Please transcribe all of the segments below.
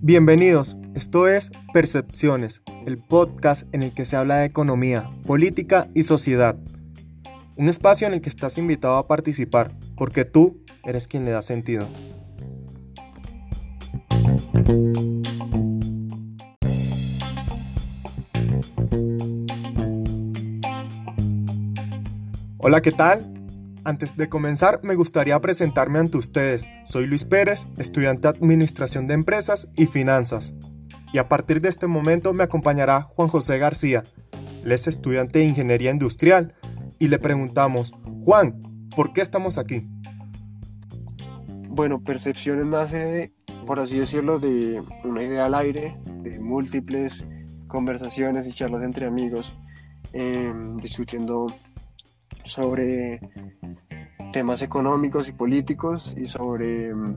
Bienvenidos, esto es Percepciones, el podcast en el que se habla de economía, política y sociedad. Un espacio en el que estás invitado a participar, porque tú eres quien le da sentido. Hola, ¿qué tal? Antes de comenzar, me gustaría presentarme ante ustedes. Soy Luis Pérez, estudiante de Administración de Empresas y Finanzas. Y a partir de este momento me acompañará Juan José García. Él es estudiante de Ingeniería Industrial. Y le preguntamos, Juan, ¿por qué estamos aquí? Bueno, Percepciones nace, de, por así decirlo, de una idea al aire, de múltiples conversaciones y charlas entre amigos, em, discutiendo sobre temas económicos y políticos y sobre mm,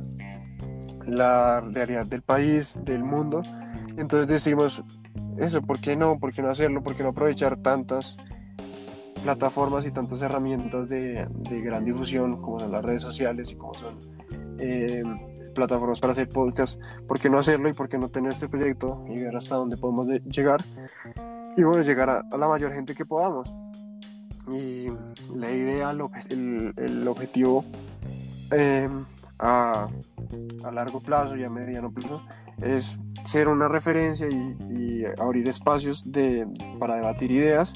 la realidad del país, del mundo. Entonces decimos, eso, ¿por qué no? ¿Por qué no hacerlo? ¿Por qué no aprovechar tantas plataformas y tantas herramientas de, gran difusión como son las redes sociales y como son eh, plataformas para hacer podcast? ¿Por qué no hacerlo y por qué no tener este proyecto y ver hasta dónde podemos llegar? Y bueno, llegar a la mayor gente que podamos. Y la idea, el, objetivo em, a, largo plazo y a mediano plazo es ser una referencia y, abrir espacios de, para debatir ideas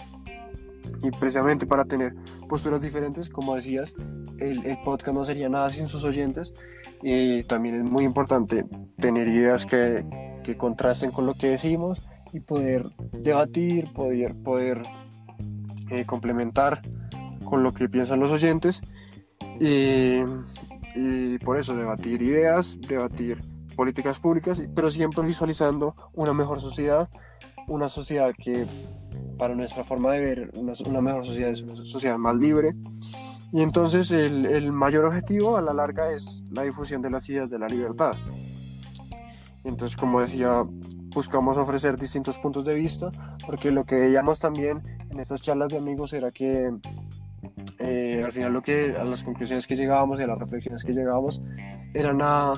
y precisamente para tener posturas diferentes, como decías, el, el, podcast no sería nada sin sus oyentes y también es muy importante tener ideas que, que contrasten con lo que decimos y poder debatir, poder, poder eh, complementar con lo que piensan los oyentes y, por eso debatir ideas, debatir políticas públicas, pero siempre visualizando una mejor sociedad, una sociedad que para nuestra forma de ver, una, mejor sociedad es una sociedad más libre. Y entonces el, el, mayor objetivo a la larga es la difusión de las ideas de la libertad. Entonces, como decía, buscamos ofrecer distintos puntos de vista, porque lo que veíamos también en estas charlas de amigos era que eh, al final lo que a las conclusiones que llegábamos y a las reflexiones que llegábamos eran a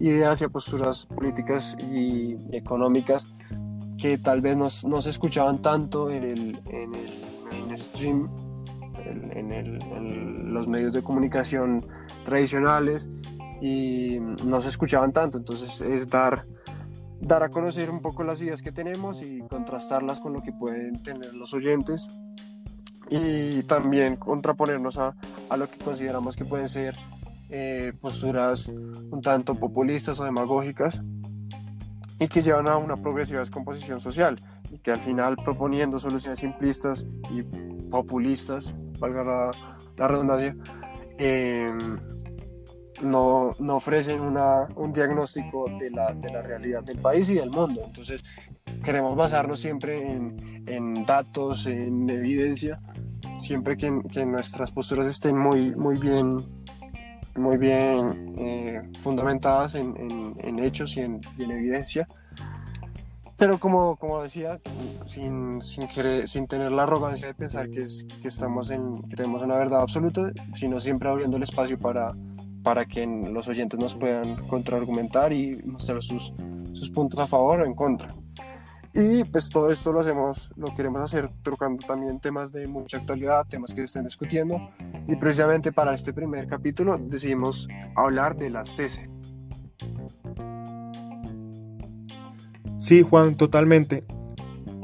ideas y a posturas políticas y económicas que tal vez no, se escuchaban tanto en el, en el mainstream, en, en los medios de comunicación tradicionales y no se escuchaban tanto. Entonces es dar dar a conocer un poco las ideas que tenemos y contrastarlas con lo que pueden tener los oyentes. Y también contraponernos a, a lo que consideramos que pueden ser eh, posturas un tanto populistas o demagógicas y que llevan a una progresiva descomposición social y que al final proponiendo soluciones simplistas y populistas, valga la, la redundancia, eh, no, no ofrecen una, un diagnóstico de la, de la, realidad del país y del mundo. Entonces, queremos basarnos siempre en, en datos, en evidencia, siempre que, que, nuestras posturas estén muy, muy bien, muy bien eh, fundamentadas en, en, hechos y en, en, evidencia. Pero como, como decía, sin, sin, sin tener la arrogancia de pensar que, es, que, estamos en, que tenemos una verdad absoluta, sino siempre abriendo el espacio para, para que los oyentes nos puedan contraargumentar y mostrar sus, sus puntos a favor o en contra. Y pues todo esto lo hacemos, lo queremos hacer tocando también temas de mucha actualidad, temas que se estén discutiendo. Y precisamente para este primer capítulo decidimos hablar de la CESE. Sí, Juan, totalmente.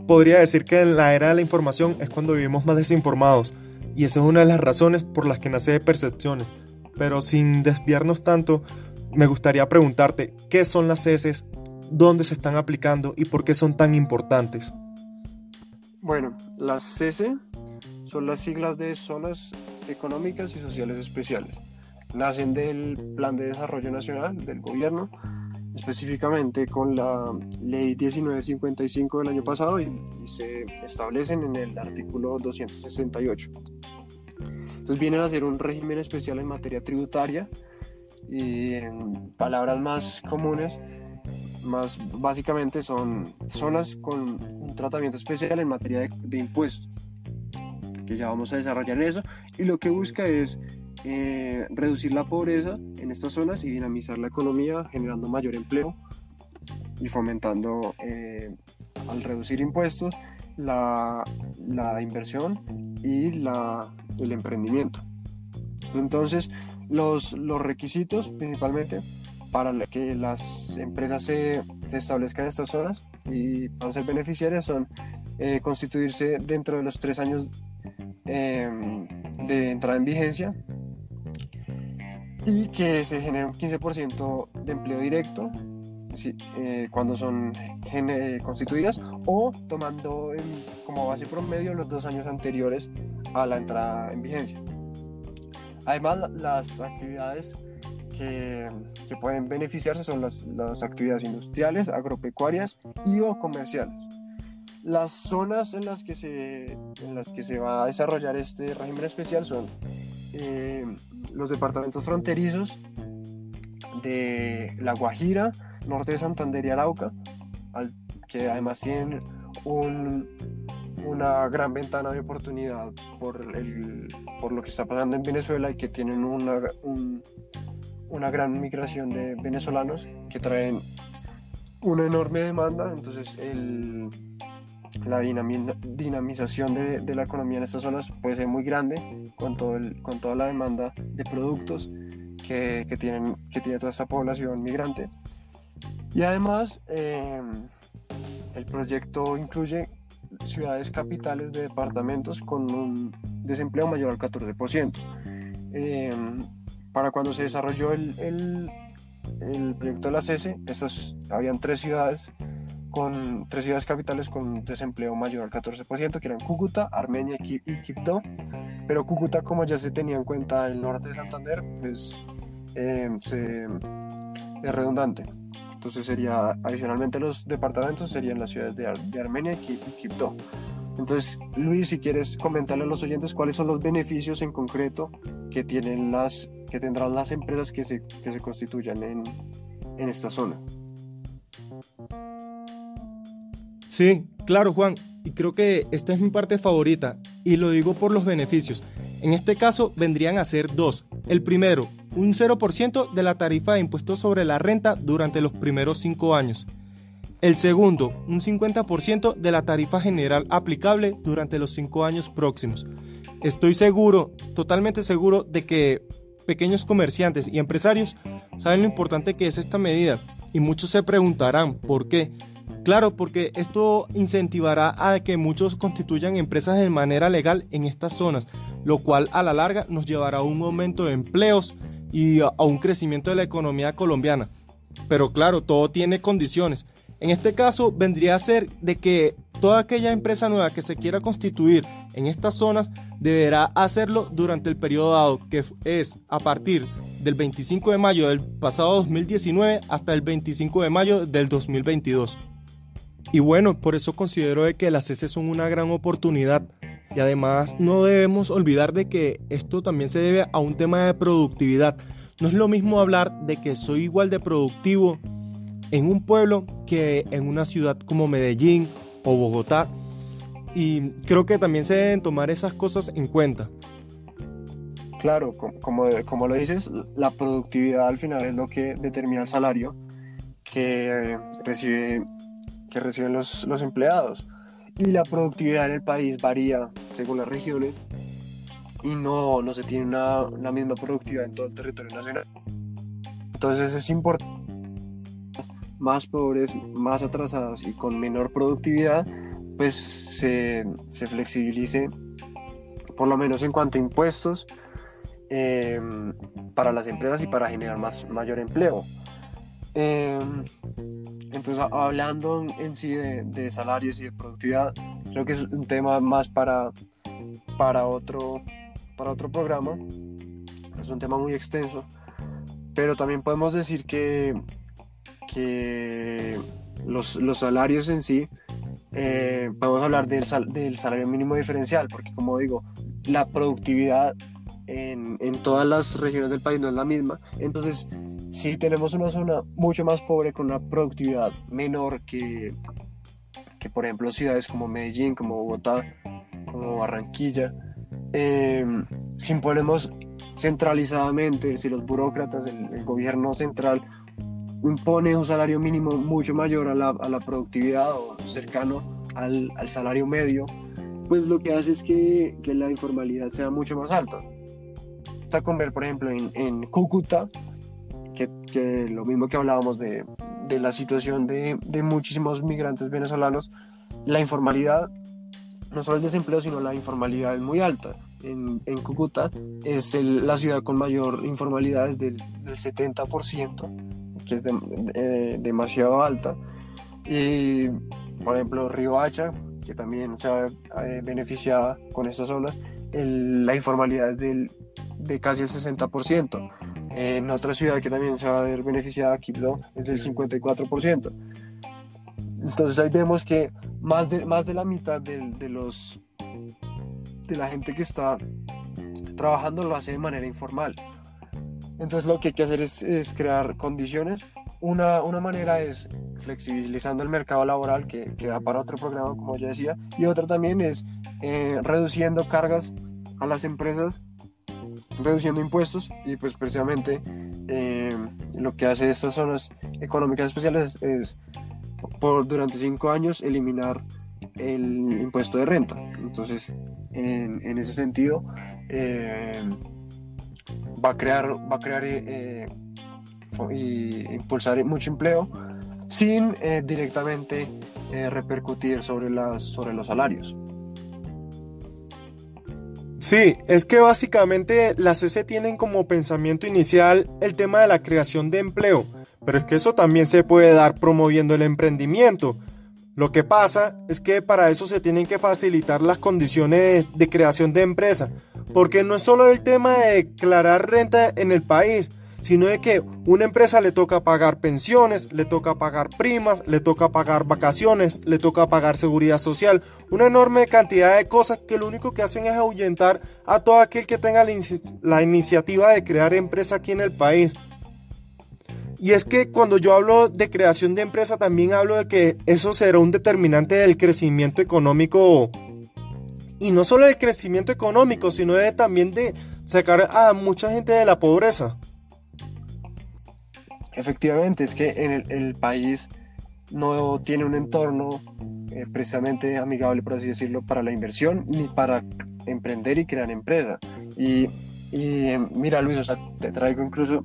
Podría decir que en la era de la información es cuando vivimos más desinformados. Y esa es una de las razones por las que nace Percepciones, pero sin desviarnos tanto, me gustaría preguntarte, ¿qué son las CESES? ¿Dónde se están aplicando y por qué son tan importantes? Bueno, las CESE son las siglas de Zonas Económicas y Sociales Especiales. Nacen del Plan de Desarrollo Nacional del Gobierno, específicamente con la Ley 1955 del año pasado y, y se establecen en el artículo 268. Entonces vienen a ser un régimen especial en materia tributaria y en palabras más comunes, más básicamente son zonas con un tratamiento especial en materia de, impuestos, que ya vamos a desarrollar eso, y lo que busca es eh, reducir la pobreza en estas zonas y dinamizar la economía generando mayor empleo y fomentando eh, al reducir impuestos la, la inversión y el emprendimiento. Entonces, los, los requisitos principalmente para que las empresas se, se, establezcan en estas zonas y puedan ser beneficiarias son eh, constituirse dentro de los tres años em, de entrada en vigencia y que se genere un 15% de empleo directo eh, cuando son constituidas o tomando como base promedio los dos años anteriores a la entrada en vigencia. Además, las actividades que, que pueden beneficiarse son las, las, actividades industriales, agropecuarias y o comerciales. Las zonas en las que se, en las que se va a desarrollar este régimen especial son eh, los departamentos fronterizos de La Guajira, norte de Santander y Arauca, que además tienen una gran ventana de oportunidad por, el, por lo que está pasando en Venezuela y que tienen una, una gran migración de venezolanos que traen una enorme demanda, entonces el, la dinamización de, de, la economía en estas zonas puede ser muy grande con, todo el, con toda la demanda de productos que, que, tienen, que tiene toda esta población migrante. Y además, eh, el proyecto incluye ciudades capitales de departamentos con un desempleo mayor al 14%. Eh, para cuando se desarrolló el, el, proyecto de la CESE, estas, habían tres ciudades con tres ciudades capitales con un desempleo mayor al 14%, que eran Cúcuta, Armenia y Quibdó. Pero Cúcuta, como ya se tenía en cuenta el norte de Santander, pues eh, es redundante. Entonces sería, adicionalmente los departamentos serían las ciudades de, Armenia y Quibdó. Entonces, Luis, si quieres comentarle a los oyentes cuáles son los beneficios en concreto que, tienen las, que tendrán las empresas que se, que se constituyan en, en esta zona. Sí, claro Juan, y creo que esta es mi parte favorita, y lo digo por los beneficios. En este caso vendrían a ser dos. El primero, un 0% de la tarifa de impuestos sobre la renta durante los primeros cinco años. El segundo, un 50% de la tarifa general aplicable durante los cinco años próximos. Estoy seguro, totalmente seguro, de que pequeños comerciantes y empresarios saben lo importante que es esta medida y muchos se preguntarán por qué. Claro, porque esto incentivará a que muchos constituyan empresas de manera legal en estas zonas, lo cual a la larga nos llevará a un aumento de empleos y a un crecimiento de la economía colombiana. Pero claro, todo tiene condiciones. En este caso vendría a ser de que toda aquella empresa nueva que se quiera constituir en estas zonas deberá hacerlo durante el periodo dado, que es a partir del 25 de mayo del pasado 2019 hasta el 25 de mayo del 2022. Y bueno, por eso considero de que las heces son una gran oportunidad. Y además no debemos olvidar de que esto también se debe a un tema de productividad. No es lo mismo hablar de que soy igual de productivo en un pueblo que en una ciudad como Medellín o Bogotá. Y creo que también se deben tomar esas cosas en cuenta. Claro, como, como lo dices, la productividad al final es lo que determina el salario que recibe que reciben los, los empleados. Y la productividad en el país varía según las regiones y no, no se tiene una, la misma productividad en todo el territorio nacional. Entonces es importante más pobres, más atrasados y con menor productividad, pues se, se flexibilice, por lo menos en cuanto a impuestos, eh, para las empresas y para generar más, mayor empleo. Eh, entonces, hablando en sí de, salarios y de productividad, creo que es un tema más para, para, otro, para otro programa. Es un tema muy extenso. Pero también podemos decir que, que los, los salarios en sí, eh, podemos hablar del, del salario mínimo diferencial, porque como digo, la productividad en, en, todas las regiones del país no es la misma. Entonces, si tenemos una zona mucho más pobre con una productividad menor que, que por ejemplo, ciudades como Medellín, como Bogotá, como Barranquilla, eh, si imponemos centralizadamente, si los burócratas, el, gobierno central impone un salario mínimo mucho mayor a la, a la productividad o cercano al, al, salario medio, pues lo que hace es que, que la informalidad sea mucho más alta. Está con ver, por ejemplo, en, en Cúcuta, que, que, lo mismo que hablábamos de, de la situación de, de muchísimos migrantes venezolanos, la informalidad, no solo el desempleo, sino la informalidad es muy alta en, Cúcuta es la ciudad con mayor informalidad, es del, 70%, que es eh, demasiado alta. Y, por ejemplo, Río Hacha, que también se ha eh, beneficiado con esta zona, la informalidad es del, de casi el 60%. En otra ciudad que también se va a ver beneficiada, Quibdó, es del 54%. Entonces ahí vemos que más de, más de la mitad de los de la gente que está trabajando lo hace de manera informal. Entonces lo que hay que hacer es, crear condiciones. Una, una, manera es flexibilizando el mercado laboral, que, que, da para otro programa, como ya decía, y otra también es eh, reduciendo cargas a las empresas, reduciendo impuestos, y pues precisamente eh, lo que hace estas zonas económicas especiales es, por durante cinco años eliminar el impuesto de renta. Entonces, en, ese sentido, eh, va a crear, va a crear eh, y impulsar mucho empleo sin directamente repercutir sobre, las, sobre los salarios. Sí, es que básicamente las CC tienen como pensamiento inicial el tema de la creación de empleo, pero es que eso también se puede dar promoviendo el emprendimiento. Lo que pasa es que para eso se tienen que facilitar las condiciones de, creación de empresa, porque no es solo el tema de declarar renta en el país, sino de que una empresa le toca pagar pensiones, le toca pagar primas, le toca pagar vacaciones, le toca pagar seguridad social, una enorme cantidad de cosas que lo único que hacen es ahuyentar a todo aquel que tenga la iniciativa de crear empresa aquí en el país. Y es que cuando yo hablo de creación de empresa, también hablo de que eso será un determinante del crecimiento económico. Y no solo del crecimiento económico, sino de, también de sacar a mucha gente de la pobreza. Efectivamente, es que en el, país no tiene un entorno eh, precisamente amigable, por así decirlo, para la inversión ni para emprender y crear empresa. Y, y eh, mira, Luis, te traigo incluso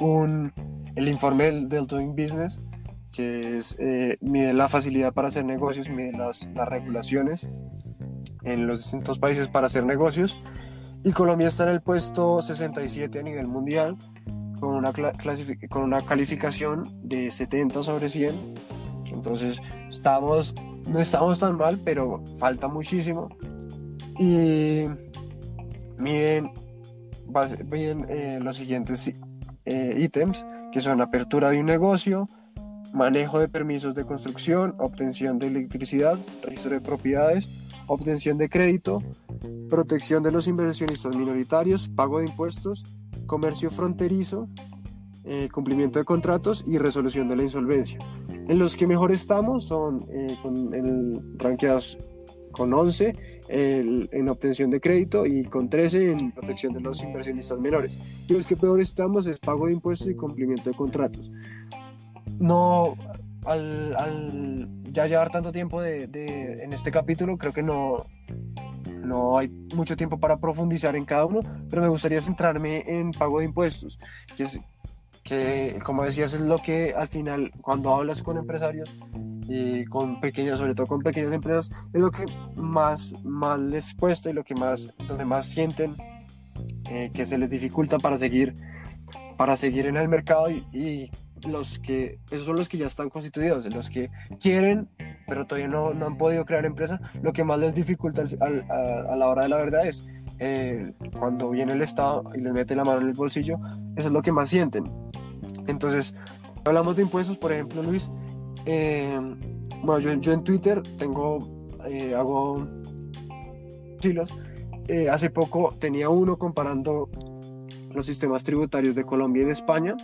un, el informe del, Doing Business, que es, eh, mide la facilidad para hacer negocios, mide las, las regulaciones en los distintos países para hacer negocios. Y Colombia está en el puesto 67 a nivel mundial, con una, con una calificación de 70 sobre 100. Entonces, estamos, no estamos tan mal, pero falta muchísimo. Y miden, miden eh, los siguientes eh, ítems, que son apertura de un negocio, manejo de permisos de construcción, obtención de electricidad, registro de propiedades, obtención de crédito, protección de los inversionistas minoritarios, pago de impuestos, comercio fronterizo, eh, cumplimiento de contratos y resolución de la insolvencia. En los que mejor estamos son eh, con el con 11 en obtención de crédito y con 13 en protección de los inversionistas menores. Y los que peor estamos es pago de impuestos y cumplimiento de contratos. No, al, ya llevar tanto tiempo de, en este capítulo, creo que no, no hay mucho tiempo para profundizar en cada uno, pero me gustaría centrarme en pago de impuestos, que es que, como decías, es lo que al final, cuando hablas con empresarios, y con pequeñas, sobre todo con pequeñas empresas, es lo que más, más les cuesta y lo que más, donde más sienten eh, que se les dificulta para seguir, para seguir en el mercado y, los que, esos son los que ya están constituidos, los que quieren, pero todavía no, no han podido crear empresa, lo que más les dificulta a, la hora de la verdad es eh, cuando viene el Estado y les mete la mano en el bolsillo, eso es lo que más sienten. Entonces, hablamos de impuestos, por ejemplo, Luis, eh, bueno, yo, en Twitter tengo, eh, hago chilos. Eh, hace poco tenía uno comparando los sistemas tributarios de Colombia y de España.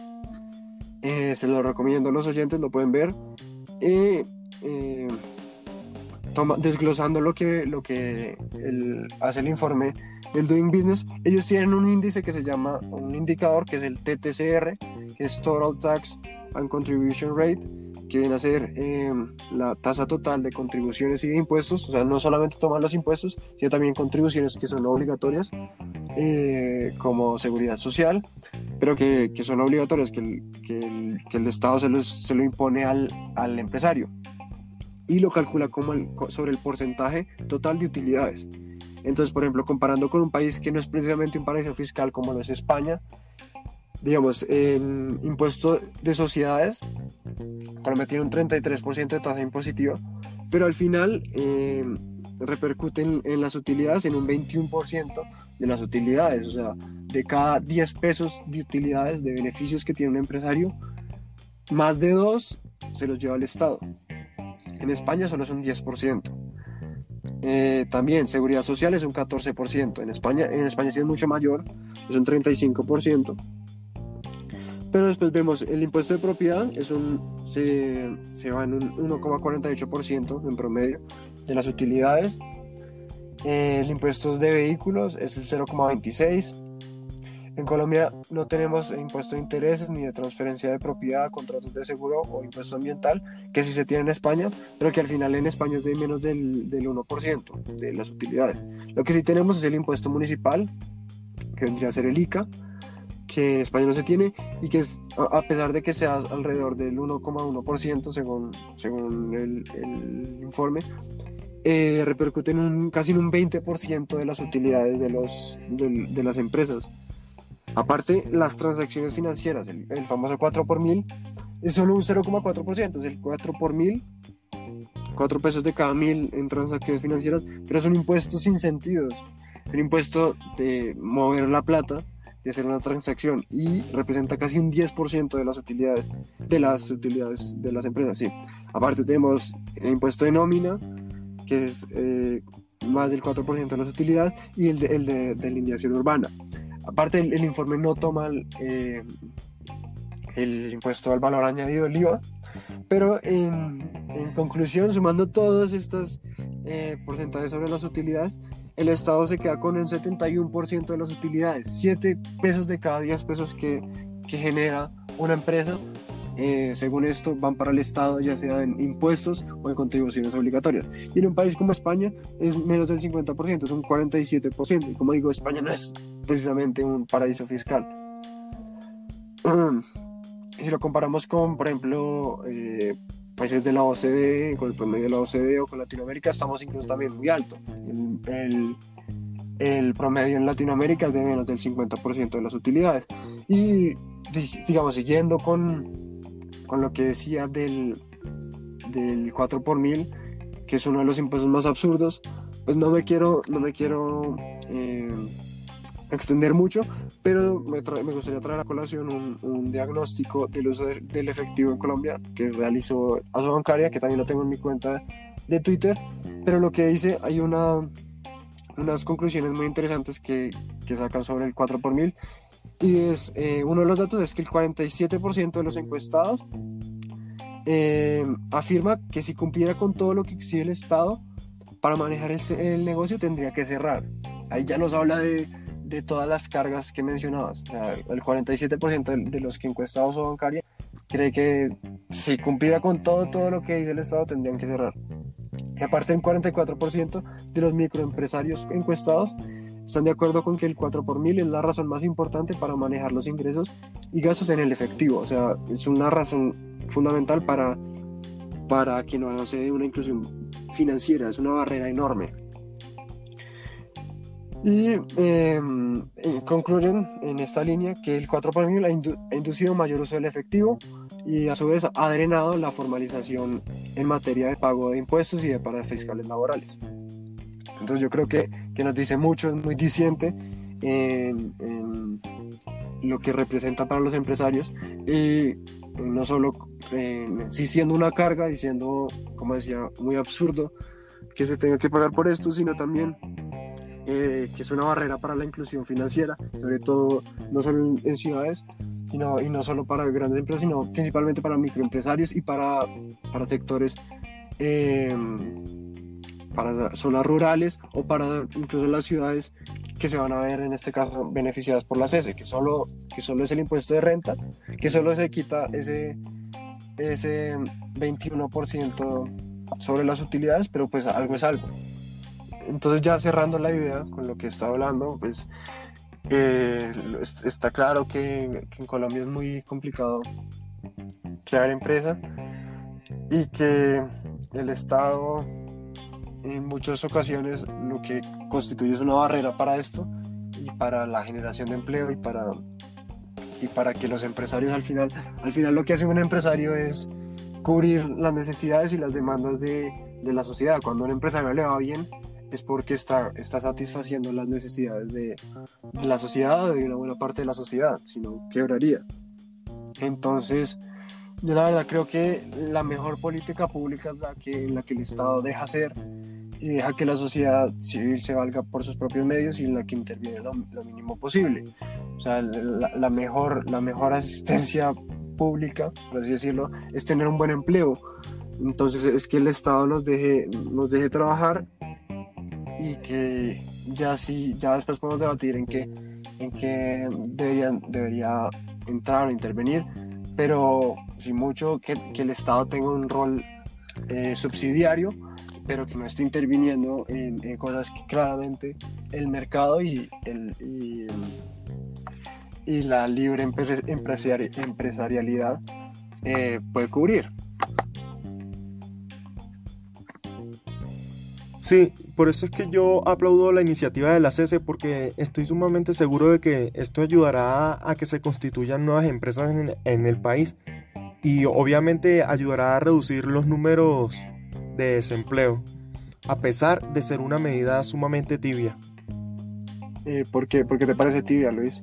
Se lo recomiendo a los oyentes, lo pueden ver. Toma, desglosando lo que, lo que hace el informe el Doing Business, ellos tienen un índice que se llama, un indicador que es el TTCR, que es Total Tax and Contribution Rate, que viene a ser em, la tasa total de contribuciones y de impuestos, o sea, no solamente tomar los impuestos, sino también contribuciones que son obligatorias, eh, como seguridad social, pero que, que son obligatorias, que el, que el, que el Estado se, los, se, lo impone al, al, empresario y lo calcula como el, sobre el porcentaje total de utilidades. Entonces, por ejemplo, comparando con un país que no es precisamente un paraíso fiscal como lo es España, digamos, en impuesto de sociedades, Colombia tiene un 33% de tasa impositiva, pero al final eh, en, en, las utilidades en un 21% de las utilidades, o sea, de cada 10 pesos de utilidades, de beneficios que tiene un empresario, más de 2 se los lleva el Estado. En España solo es un 10%. Eh, también seguridad social es un 14%. En España, en España sí es mucho mayor, es un 35%. Pero después vemos el impuesto de propiedad, es un, se, se va en un 1,48% en promedio de las utilidades. El impuesto de vehículos es el 0,26%. En Colombia no tenemos impuesto de intereses ni de transferencia de propiedad, contratos de seguro o impuesto ambiental, que sí se tiene en España, pero que al final en España es de menos del, del 1% de las utilidades. Lo que sí tenemos es el impuesto municipal, que vendría a ser el ICA, que en España no se tiene y que es, a pesar de que sea alrededor del 1,1% según, según el, el informe, eh, repercute en un, casi en un 20% de las utilidades de, los, de, de las empresas. Aparte, las transacciones financieras, el, el famoso 4 por mil, es solo un 0,4%, es el 4 por mil, 4 pesos de cada mil en transacciones financieras, pero es un impuesto sin sentido, un impuesto de mover la plata, de hacer una transacción y representa casi un 10% de las utilidades de las utilidades de las empresas, sí. Aparte tenemos el impuesto de nómina, que es eh, más del 4% de las utilidades, y el de, el de delineación urbana. Aparte, el, el informe no toma el, eh, el, impuesto al valor añadido, el IVA, pero en, en conclusión, sumando todos estos eh, porcentajes sobre las utilidades, el Estado se queda con un 71% de las utilidades, 7 pesos de cada 10 pesos que, que genera una empresa. Eh, según esto, van para el Estado, ya sea en impuestos o en contribuciones obligatorias. Y en un país como España es menos del 50%, es un 47%. Y como digo, España no es precisamente un paraíso fiscal. si lo comparamos con, por ejemplo, eh, países de la OCDE, con el promedio de la OCDE o con Latinoamérica, estamos incluso también muy alto. El, el, el promedio en Latinoamérica es de menos del 50% de las utilidades. Y digamos, siguiendo con, con lo que decía del, del 4 por mil, que es uno de los impuestos más absurdos, pues no me quiero, no me quiero eh, extender mucho, pero me, me, gustaría traer a colación un, un diagnóstico del uso de, del efectivo en Colombia que realizó Aso Bancaria, que también lo tengo en mi cuenta de Twitter, pero lo que dice, hay una, unas conclusiones muy interesantes que, que sacan sobre el 4 por mil y es, eh, uno de los datos es que el 47% de los encuestados eh, afirma que si cumpliera con todo lo que exige el Estado para manejar el, negocio tendría que cerrar. Ahí ya nos habla de todas las cargas que mencionabas. El 47% de, los encuestados o bancaria cree que si cumpliera con todo, todo lo que dice el Estado tendrían que cerrar. Y aparte, el 44% de los microempresarios encuestados están de acuerdo con que el 4 por mil es la razón más importante para manejar los ingresos y gastos en el efectivo. O sea, es una razón fundamental para, para que no se dé una inclusión financiera. Es una barrera enorme. Y eh, concluyen en esta línea que el 4 por mil ha, indu ha, inducido mayor uso del efectivo y a su vez ha drenado la formalización en materia de pago de impuestos y de paradas fiscales laborales. Entonces yo creo que, que nos dice mucho, es muy diciente en, en, lo que representa para los empresarios y no solo eh, sí siendo una carga y siendo, como decía, muy absurdo que se tenga que pagar por esto, sino también eh, que es una barrera para la inclusión financiera, sobre todo no solo en, en ciudades, sino, y no solo para grandes empresas, sino principalmente para microempresarios y para, para sectores, eh, para zonas rurales o para incluso las ciudades que se van a ver en este caso beneficiadas por la CESE, que solo, que solo es el impuesto de renta, que solo se quita ese, ese 21% sobre las utilidades, pero pues algo es algo. Entonces ya cerrando la idea con lo que está hablando, pues eh, está claro que, que en Colombia es muy complicado crear empresa y que el Estado en muchas ocasiones lo que constituye es una barrera para esto y para la generación de empleo y para, y para que los empresarios al final, al final lo que hace un empresario es cubrir las necesidades y las demandas de, de la sociedad. Cuando a un empresario le va bien es porque está, está satisfaciendo las necesidades de, de la sociedad o de una buena parte de la sociedad, si no quebraría. Entonces, yo la verdad creo que la mejor política pública es la que, la que el Estado deja hacer y deja que la sociedad civil se valga por sus propios medios y en la que interviene lo, mínimo posible. O sea, la, la, mejor, la mejor asistencia pública, por así decirlo, es tener un buen empleo. Entonces es que el Estado nos deje, nos deje trabajar y que ya sí, ya después podemos debatir en qué, en qué deberían, debería entrar o intervenir, pero sin mucho que, el Estado tenga un rol eh, subsidiario, pero que no esté interviniendo en, cosas que claramente el mercado y, el, y, la libre empresari empresarialidad eh, puede cubrir. Sí, por eso es que yo aplaudo la iniciativa de la CESE porque estoy sumamente seguro de que esto ayudará a que se constituyan nuevas empresas en el país y obviamente ayudará a reducir los números de desempleo, a pesar de ser una medida sumamente tibia. Eh, ¿por, qué? ¿Por qué te parece tibia, Luis?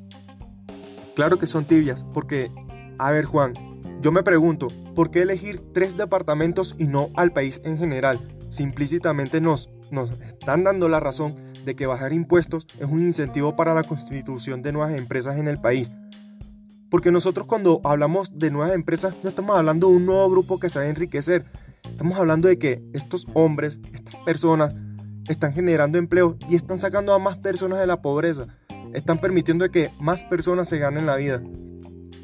Claro que son tibias, porque, a ver Juan, yo me pregunto, ¿por qué elegir tres departamentos y no al país en general? Simplícitamente nos, nos están dando la razón de que bajar impuestos es un incentivo para la constitución de nuevas empresas en el país. Porque nosotros cuando hablamos de nuevas empresas no estamos hablando de un nuevo grupo que se va a enriquecer. Estamos hablando de que estos hombres, estas personas, están generando empleo y están sacando a más personas de la pobreza. Están permitiendo que más personas se ganen la vida.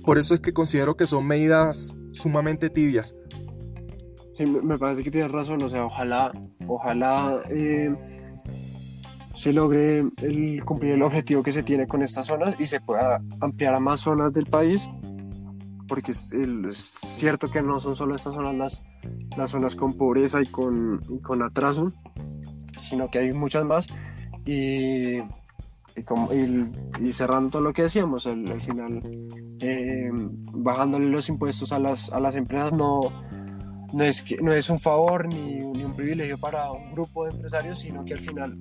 Por eso es que considero que son medidas sumamente tibias. Sí, me parece que tienes razón. O sea, ojalá, ojalá eh, se logre el, cumplir el objetivo que se tiene con estas zonas y se pueda ampliar a más zonas del país, porque es, es cierto que no son solo estas zonas las, las zonas con pobreza y con, y con atraso, sino que hay muchas más. Y, y, como, y, y cerrando todo lo que decíamos, al, al final, eh, bajándole los impuestos a las, a las empresas no, no, es que, no es un favor ni, ni un privilegio para un grupo de empresarios, sino que al final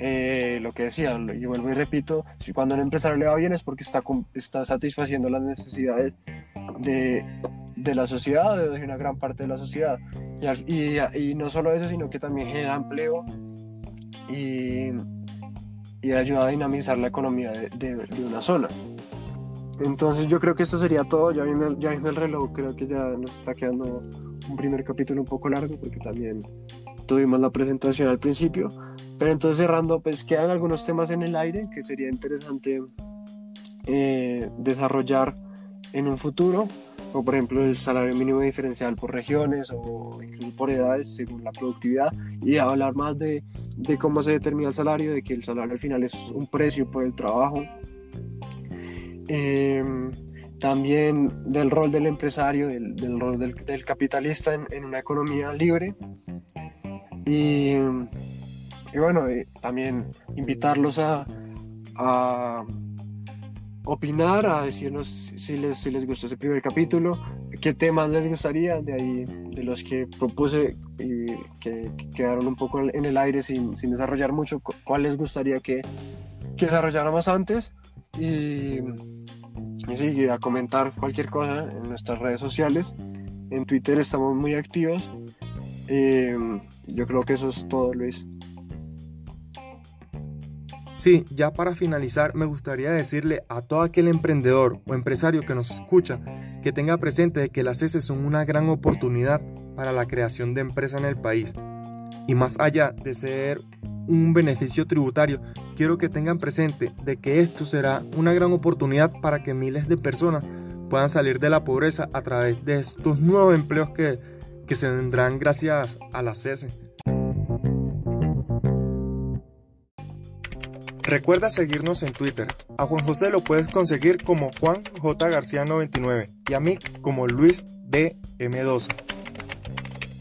eh, lo que decía, y vuelvo y repito, si cuando un empresario le va bien es porque está, está satisfaciendo las necesidades de, de la sociedad, de una gran parte de la sociedad. Y, y, y, no solo eso, sino que también genera empleo y, y ayuda a dinamizar la economía de, de, de, una zona. Entonces yo creo que esto sería todo, ya viene, ya viene el reloj, creo que ya nos está quedando un primer capítulo un poco largo porque también tuvimos la presentación al principio. Pero entonces cerrando, pues quedan algunos temas en el aire que sería interesante eh, desarrollar en un futuro, como por ejemplo el salario mínimo diferencial por regiones o incluso por edades según la productividad y hablar más de, de cómo se determina el salario, de que el salario al final es un precio por el trabajo. Eh, también del rol del empresario, del, del rol del, del capitalista en, en, una economía libre. Y y bueno, también invitarlos a, opinar, a decirnos si les, si les gustó ese primer capítulo, qué temas les gustaría, de ahí, de los que propuse y que, que quedaron un poco en el aire sin, sin desarrollar mucho, cuál les gustaría que, que desarrolláramos antes. Y, y sí, a comentar cualquier cosa en nuestras redes sociales. En Twitter estamos muy activos. Eh, yo creo que eso es todo, Luis. Sí, ya para finalizar me gustaría decirle a todo aquel emprendedor o empresario que nos escucha que tenga presente de que las CESE son una gran oportunidad para la creación de empresa en el país. Y más allá de ser un beneficio tributario, quiero que tengan presente de que esto será una gran oportunidad para que miles de personas puedan salir de la pobreza a través de estos nuevos empleos que, que se vendrán gracias a la CESE. Recuerda seguirnos en Twitter. A Juan José lo puedes conseguir como Juan J. García 99 y a mí como Luis D. M12.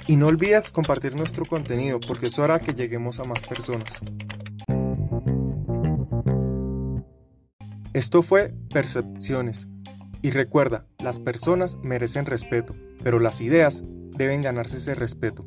Y no olvides compartir nuestro contenido porque es hora que lleguemos a más personas. Esto fue Percepciones. Y recuerda, las personas merecen respeto, pero las ideas deben ganarse ese respeto.